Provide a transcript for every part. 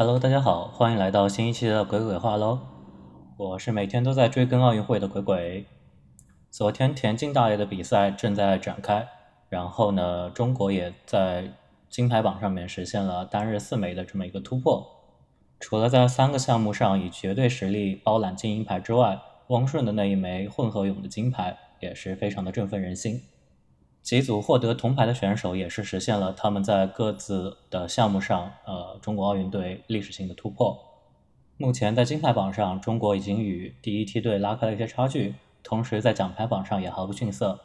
Hello，大家好，欢迎来到新一期的鬼鬼话喽。我是每天都在追更奥运会的鬼鬼。昨天田径大类的比赛正在展开，然后呢，中国也在金牌榜上面实现了单日四枚的这么一个突破。除了在三个项目上以绝对实力包揽金银牌之外，汪顺的那一枚混合泳的金牌也是非常的振奋人心。几组获得铜牌的选手也是实现了他们在各自的项目上，呃，中国奥运队历史性的突破。目前在金牌榜上，中国已经与第一梯队拉开了一些差距，同时在奖牌榜上也毫不逊色，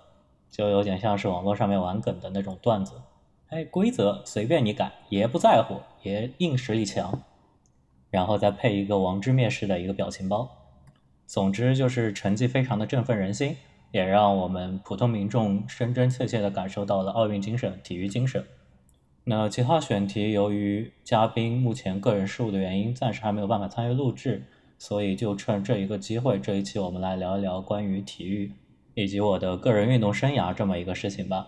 就有点像是网络上面玩梗的那种段子。哎，规则随便你改，爷不在乎，爷硬实力强。然后再配一个王之蔑视的一个表情包。总之就是成绩非常的振奋人心。也让我们普通民众真真切切地感受到了奥运精神、体育精神。那其他选题由于嘉宾目前个人事务的原因，暂时还没有办法参与录制，所以就趁这一个机会，这一期我们来聊一聊关于体育以及我的个人运动生涯这么一个事情吧。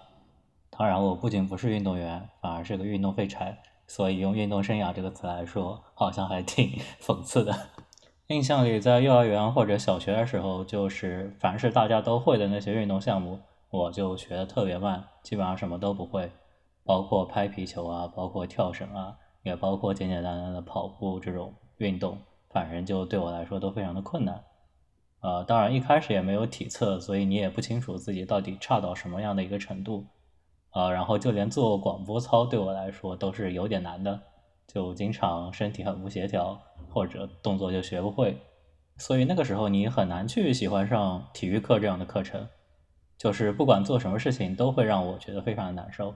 当然，我不仅不是运动员，反而是个运动废柴，所以用“运动生涯”这个词来说，好像还挺 讽刺的。印象里，在幼儿园或者小学的时候，就是凡是大家都会的那些运动项目，我就学的特别慢，基本上什么都不会，包括拍皮球啊，包括跳绳啊，也包括简简单单的跑步这种运动，反正就对我来说都非常的困难。呃，当然一开始也没有体测，所以你也不清楚自己到底差到什么样的一个程度。啊，然后就连做广播操对我来说都是有点难的。就经常身体很不协调，或者动作就学不会，所以那个时候你很难去喜欢上体育课这样的课程。就是不管做什么事情都会让我觉得非常的难受。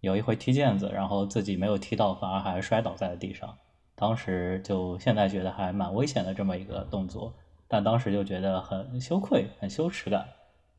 有一回踢毽子，然后自己没有踢到，反而还摔倒在了地上。当时就现在觉得还蛮危险的这么一个动作，但当时就觉得很羞愧、很羞耻感。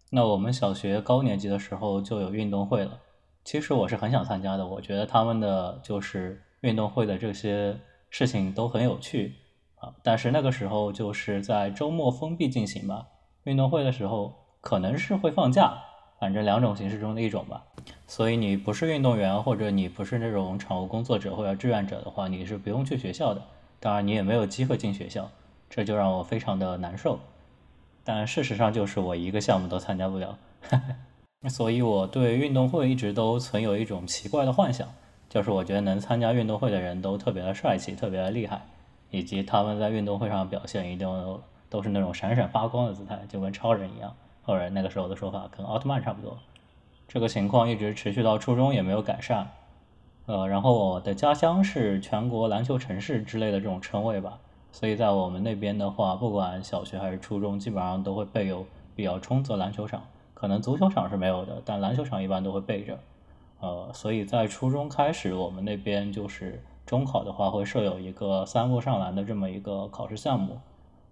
那我们小学高年级的时候就有运动会了，其实我是很想参加的，我觉得他们的就是。运动会的这些事情都很有趣啊，但是那个时候就是在周末封闭进行吧。运动会的时候可能是会放假，反正两种形式中的一种吧。所以你不是运动员或者你不是那种场务工作者或者志愿者的话，你是不用去学校的。当然你也没有机会进学校，这就让我非常的难受。但事实上就是我一个项目都参加不了，所以我对运动会一直都存有一种奇怪的幻想。就是我觉得能参加运动会的人都特别的帅气，特别的厉害，以及他们在运动会上表现一定都是那种闪闪发光的姿态，就跟超人一样，或者那个时候的说法跟奥特曼差不多。这个情况一直持续到初中也没有改善。呃，然后我的家乡是全国篮球城市之类的这种称谓吧，所以在我们那边的话，不管小学还是初中，基本上都会备有比较充足的篮球场，可能足球场是没有的，但篮球场一般都会备着。呃，所以在初中开始，我们那边就是中考的话，会设有一个三步上篮的这么一个考试项目。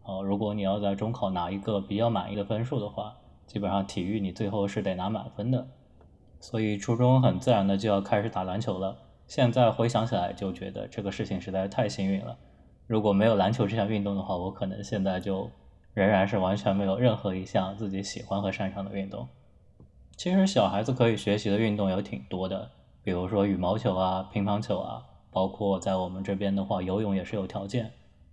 呃，如果你要在中考拿一个比较满意的分数的话，基本上体育你最后是得拿满分的。所以初中很自然的就要开始打篮球了。现在回想起来，就觉得这个事情实在是太幸运了。如果没有篮球这项运动的话，我可能现在就仍然是完全没有任何一项自己喜欢和擅长的运动。其实小孩子可以学习的运动有挺多的，比如说羽毛球啊、乒乓球啊，包括在我们这边的话，游泳也是有条件，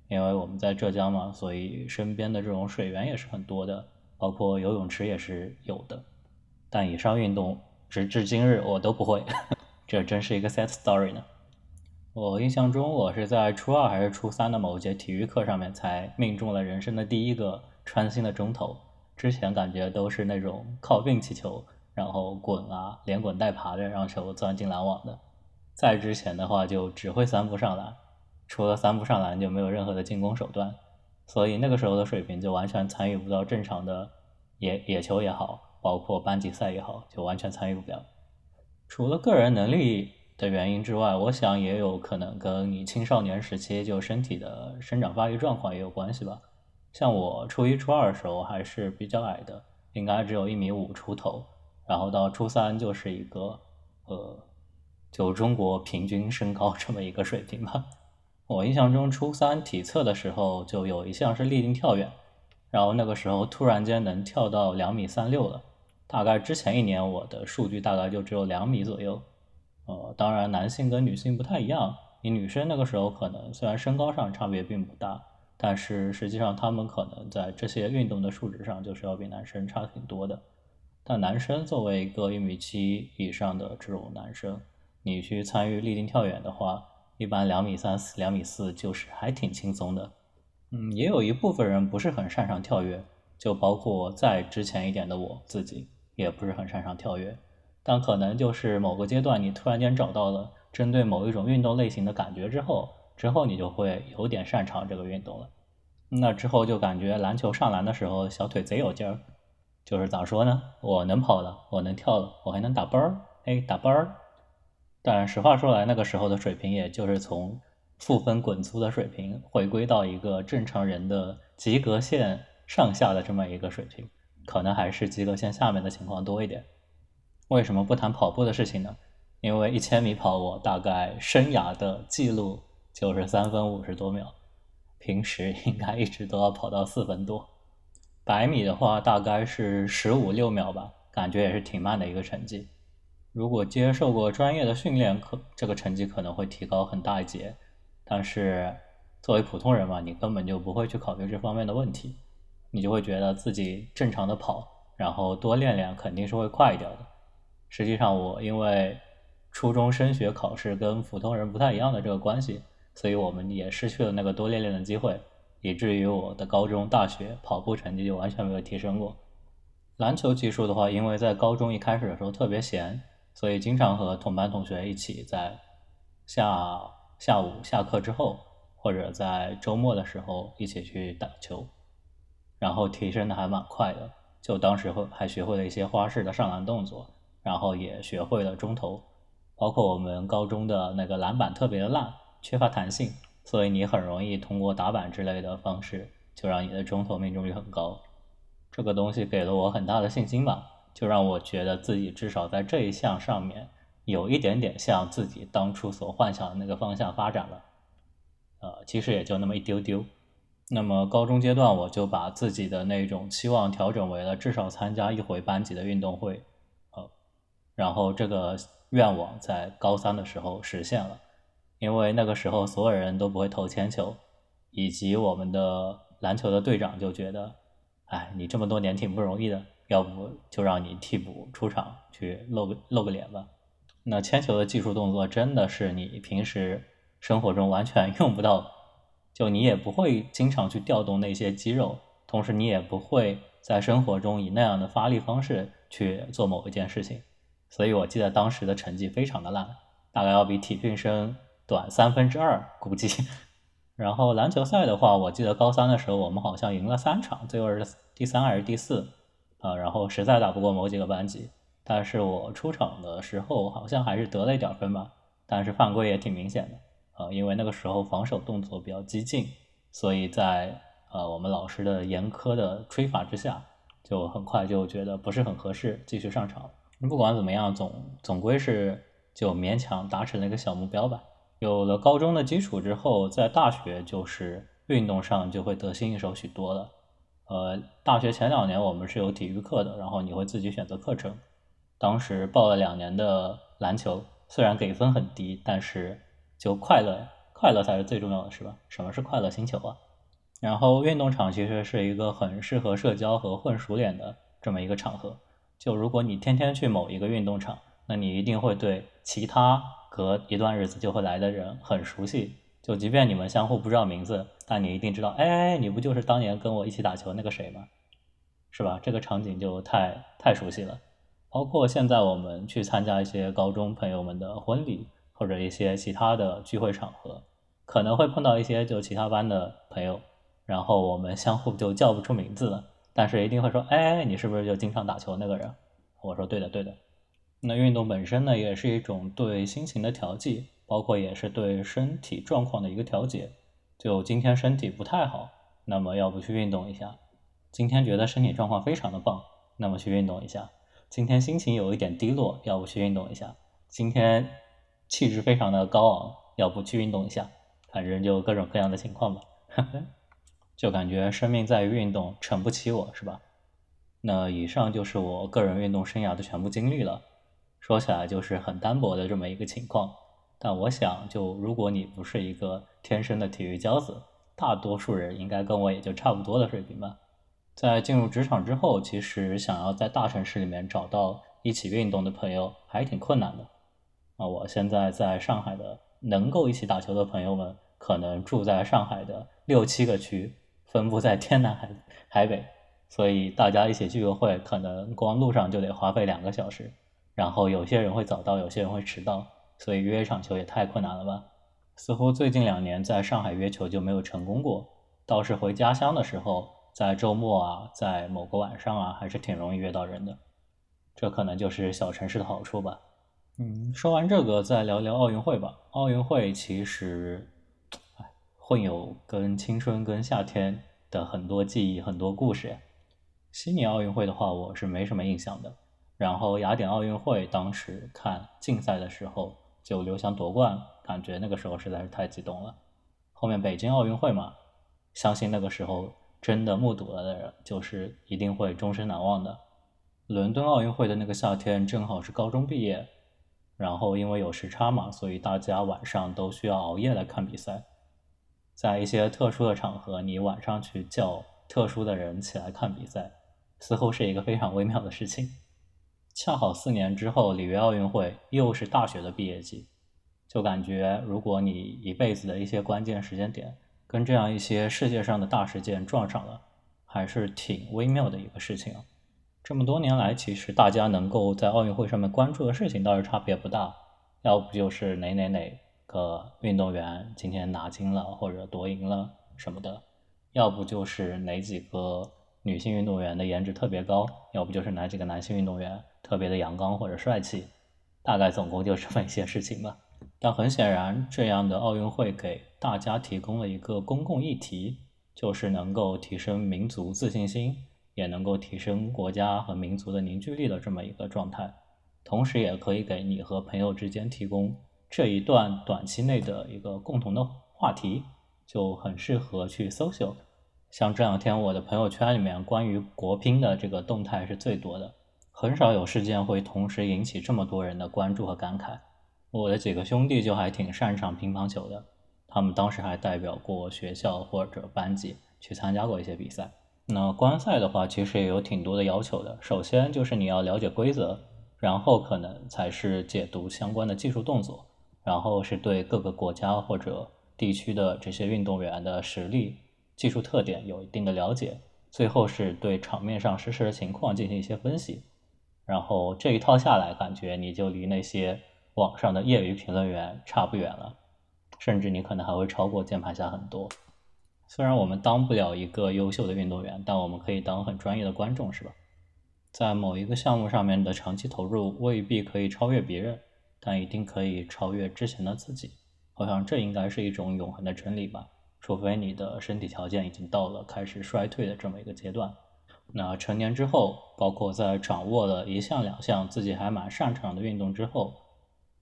因为我们在浙江嘛，所以身边的这种水源也是很多的，包括游泳池也是有的。但以上运动直至今日我都不会，这真是一个 sad story 呢。我印象中，我是在初二还是初三的某节体育课上面才命中了人生的第一个穿心的中投，之前感觉都是那种靠运气球。然后滚啊，连滚带爬的让球钻进篮网的。再之前的话就只会三步上篮，除了三步上篮就没有任何的进攻手段，所以那个时候的水平就完全参与不到正常的野野球也好，包括班级赛也好，就完全参与不了。除了个人能力的原因之外，我想也有可能跟你青少年时期就身体的生长发育状况也有关系吧。像我初一初二的时候还是比较矮的，应该只有一米五出头。然后到初三就是一个，呃，就中国平均身高这么一个水平吧。我印象中初三体测的时候就有一项是立定跳远，然后那个时候突然间能跳到两米三六了。大概之前一年我的数据大概就只有两米左右。呃，当然男性跟女性不太一样，你女生那个时候可能虽然身高上差别并不大，但是实际上她们可能在这些运动的数值上就是要比男生差挺多的。但男生作为一个一米七以上的这种男生，你去参与立定跳远的话，一般两米三四、两米四就是还挺轻松的。嗯，也有一部分人不是很擅长跳跃，就包括在之前一点的我自己，也不是很擅长跳跃。但可能就是某个阶段，你突然间找到了针对某一种运动类型的感觉之后，之后你就会有点擅长这个运动了。那之后就感觉篮球上篮的时候，小腿贼有劲儿。就是咋说呢？我能跑了，我能跳了，我还能打班儿，哎，打班儿。但实话说来，那个时候的水平，也就是从负分滚粗的水平，回归到一个正常人的及格线上下的这么一个水平，可能还是及格线下面的情况多一点。为什么不谈跑步的事情呢？因为一千米跑，我大概生涯的记录就是三分五十多秒，平时应该一直都要跑到四分多。百米的话，大概是十五六秒吧，感觉也是挺慢的一个成绩。如果接受过专业的训练，可这个成绩可能会提高很大一截。但是作为普通人嘛，你根本就不会去考虑这方面的问题，你就会觉得自己正常的跑，然后多练练肯定是会快一点的。实际上，我因为初中升学考试跟普通人不太一样的这个关系，所以我们也失去了那个多练练的机会。以至于我的高中、大学跑步成绩就完全没有提升过。篮球技术的话，因为在高中一开始的时候特别闲，所以经常和同班同学一起在下下午下课之后，或者在周末的时候一起去打球，然后提升的还蛮快的。就当时会还学会了一些花式的上篮动作，然后也学会了中投，包括我们高中的那个篮板特别的烂，缺乏弹性。所以你很容易通过打板之类的方式，就让你的中投命中率很高。这个东西给了我很大的信心吧，就让我觉得自己至少在这一项上面有一点点向自己当初所幻想的那个方向发展了。呃，其实也就那么一丢丢。那么高中阶段，我就把自己的那种期望调整为了至少参加一回班级的运动会。呃，然后这个愿望在高三的时候实现了。因为那个时候所有人都不会投铅球，以及我们的篮球的队长就觉得，哎，你这么多年挺不容易的，要不就让你替补出场去露个露个脸吧。那铅球的技术动作真的是你平时生活中完全 用不到，就你也不会经常去调动那些肌肉，同时你也不会在生活中以那样的发力方式去做某一件事情。所以我记得当时的成绩非常的烂，大概要比体训生。短三分之二估计，然后篮球赛的话，我记得高三的时候我们好像赢了三场，最后是第三还是第四啊？然后实在打不过某几个班级，但是我出场的时候好像还是得了一点分吧，但是犯规也挺明显的啊，因为那个时候防守动作比较激进，所以在呃我们老师的严苛的吹罚之下，就很快就觉得不是很合适继续上场。不管怎么样，总总归是就勉强达成了一个小目标吧。有了高中的基础之后，在大学就是运动上就会得心应手许多了。呃，大学前两年我们是有体育课的，然后你会自己选择课程。当时报了两年的篮球，虽然给分很低，但是就快乐，快乐才是最重要的，是吧？什么是快乐星球啊？然后运动场其实是一个很适合社交和混熟脸的这么一个场合。就如果你天天去某一个运动场，那你一定会对其他。隔一段日子就会来的人很熟悉，就即便你们相互不知道名字，但你一定知道，哎，你不就是当年跟我一起打球那个谁吗？是吧？这个场景就太太熟悉了。包括现在我们去参加一些高中朋友们的婚礼，或者一些其他的聚会场合，可能会碰到一些就其他班的朋友，然后我们相互就叫不出名字了，但是一定会说，哎，你是不是就经常打球那个人？我说对的，对的。那运动本身呢，也是一种对心情的调剂，包括也是对身体状况的一个调节。就今天身体不太好，那么要不去运动一下；今天觉得身体状况非常的棒，那么去运动一下；今天心情有一点低落，要不去运动一下；今天气质非常的高昂，要不去运动一下。反正就各种各样的情况吧，就感觉生命在于运动，撑不起我是吧？那以上就是我个人运动生涯的全部经历了。说起来就是很单薄的这么一个情况，但我想，就如果你不是一个天生的体育骄子，大多数人应该跟我也就差不多的水平吧。在进入职场之后，其实想要在大城市里面找到一起运动的朋友还挺困难的。啊，我现在在上海的能够一起打球的朋友们，可能住在上海的六七个区，分布在天南海海北，所以大家一起聚个会，可能光路上就得花费两个小时。然后有些人会早到，有些人会迟到，所以约一场球也太困难了吧？似乎最近两年在上海约球就没有成功过，倒是回家乡的时候。在周末啊，在某个晚上啊，还是挺容易约到人的，这可能就是小城市的好处吧。嗯，说完这个，再聊聊奥运会吧。奥运会其实，哎，混有跟青春、跟夏天的很多记忆、很多故事呀。悉尼奥运会的话，我是没什么印象的。然后雅典奥运会，当时看竞赛的时候，就刘翔夺冠，感觉那个时候实在是太激动了。后面北京奥运会嘛，相信那个时候。真的目睹了的人，就是一定会终身难忘的。伦敦奥运会的那个夏天，正好是高中毕业，然后因为有时差嘛，所以大家晚上都需要熬夜来看比赛。在一些特殊的场合，你晚上去叫特殊的人起来看比赛，似乎是一个非常微妙的事情。恰好四年之后，里约奥运会又是大学的毕业季，就感觉如果你一辈子的一些关键时间点。跟这样一些世界上的大事件撞上了，还是挺微妙的一个事情。这么多年来，其实大家能够在奥运会上面关注的事情倒是差别不大，要不就是哪哪哪个运动员今天拿金了或者夺银了什么的，要不就是哪几个女性运动员的颜值特别高，要不就是哪几个男性运动员特别的阳刚或者帅气，大概总共就这么一些事情吧。但很显然，这样的奥运会给大家提供了一个公共议题，就是能够提升民族自信心，也能够提升国家和民族的凝聚力的这么一个状态。同时，也可以给你和朋友之间提供这一段短期内的一个共同的话题，就很适合去 social。像这两天我的朋友圈里面关于国乒的这个动态是最多的，很少有事件会同时引起这么多人的关注和感慨。我的几个兄弟就还挺擅长乒乓球的，他们当时还代表过学校或者班级去参加过一些比赛。那观赛的话，其实也有挺多的要求的。首先就是你要了解规则，然后可能才是解读相关的技术动作，然后是对各个国家或者地区的这些运动员的实力、技术特点有一定的了解，最后是对场面上实时的情况进行一些分析。然后这一套下来，感觉你就离那些。网上的业余评论员差不远了，甚至你可能还会超过键盘侠很多。虽然我们当不了一个优秀的运动员，但我们可以当很专业的观众，是吧？在某一个项目上面的长期投入未必可以超越别人，但一定可以超越之前的自己。好像这应该是一种永恒的真理吧？除非你的身体条件已经到了开始衰退的这么一个阶段。那成年之后，包括在掌握了一项两项自己还蛮擅长的运动之后。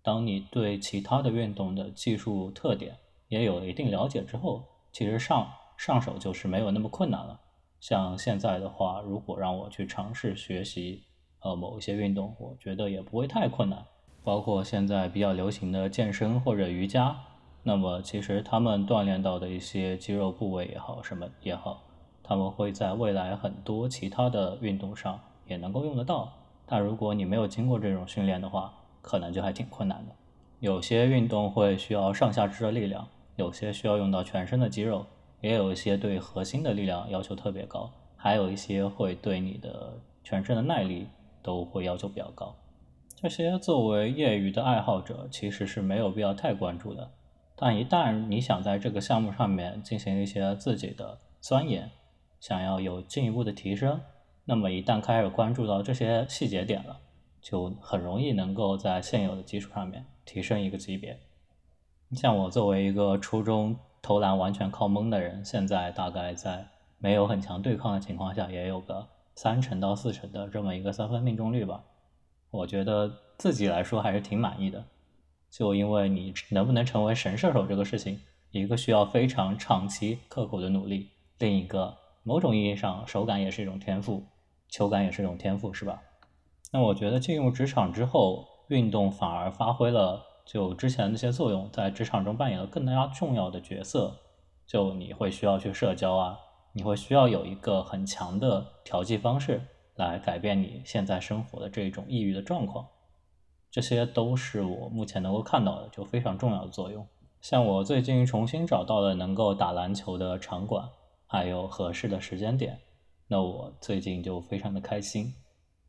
当你对其他的运动的技术特点也有了一定了解之后，其实上上手就是没有那么困难了。像现在的话，如果让我去尝试学习呃某一些运动，我觉得也不会太困难。包括现在比较流行的健身或者瑜伽，那么其实他们锻炼到的一些肌肉部位也好，什么也好，他们会在未来很多其他的运动上也能够用得到。但如果你没有经过这种训练的话，可能就还挺困难的，有些运动会需要上下肢的力量，有些需要用到全身的肌肉，也有一些对核心的力量要求特别高，还有一些会对你的全身的耐力都会要求比较高。这些作为业余的爱好者其实是没有必要太关注的，但一旦你想在这个项目上面进行一些自己的钻研，想要有进一步的提升，那么一旦开始关注到这些细节点了。就很容易能够在现有的基础上面提升一个级别。像我作为一个初中投篮完全靠蒙的人，现在大概在没有很强对抗的情况下，也有个三成到四成的这么一个三分命中率吧。我觉得自己来说还是挺满意的。就因为你能不能成为神射手这个事情，一个需要非常长期刻苦的努力，另一个某种意义上手感也是一种天赋，球感也是一种天赋，是吧？那我觉得进入职场之后，运动反而发挥了就之前那些作用在职场中扮演了更加重要的角色。就你会需要去社交啊，你会需要有一个很强的调剂方式来改变你现在生活的这种抑郁的状况。这些都是我目前能够看到的就非常重要的作用。像我最近重新找到了能够打篮球的场馆，还有合适的时间点，那我最近就非常的开心。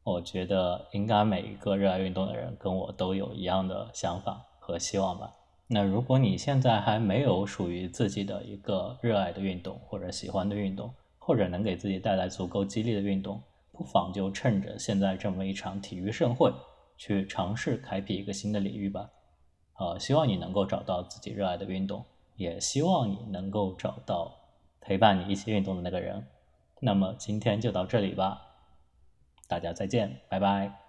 我觉得应该每一个热爱运动的人跟我都有一样的想法和希望吧。那如果你现在还没有属于自己的一个热爱的运动或者喜欢的运动，或者能给自己带来足够激励的运动，不妨就趁着现在这么一场体育盛会，去尝试开辟一个新的领域吧。呃，希望你能够找到自己热爱的运动，也希望你能够找到陪伴你一起运动的那个人。那么今天就到这里吧。大家再见，拜拜。